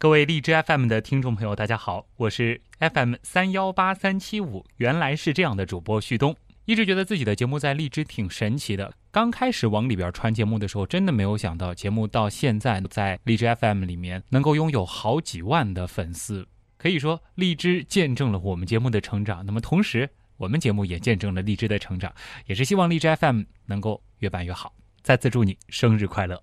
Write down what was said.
各位荔枝 fm 的听众朋友大家好我是 fm 三幺八三七五原来是这样的主播旭东。一直觉得自己的节目在荔枝挺神奇的刚开始往里边传节目的时候真的没有想到节目到现在在荔枝 fm 里面能够拥有好几万的粉丝。可以说荔枝见证了我们节目的成长那么同时我们节目也见证了荔枝的成长也是希望荔枝 fm 能够越办越好。再次祝你生日快乐。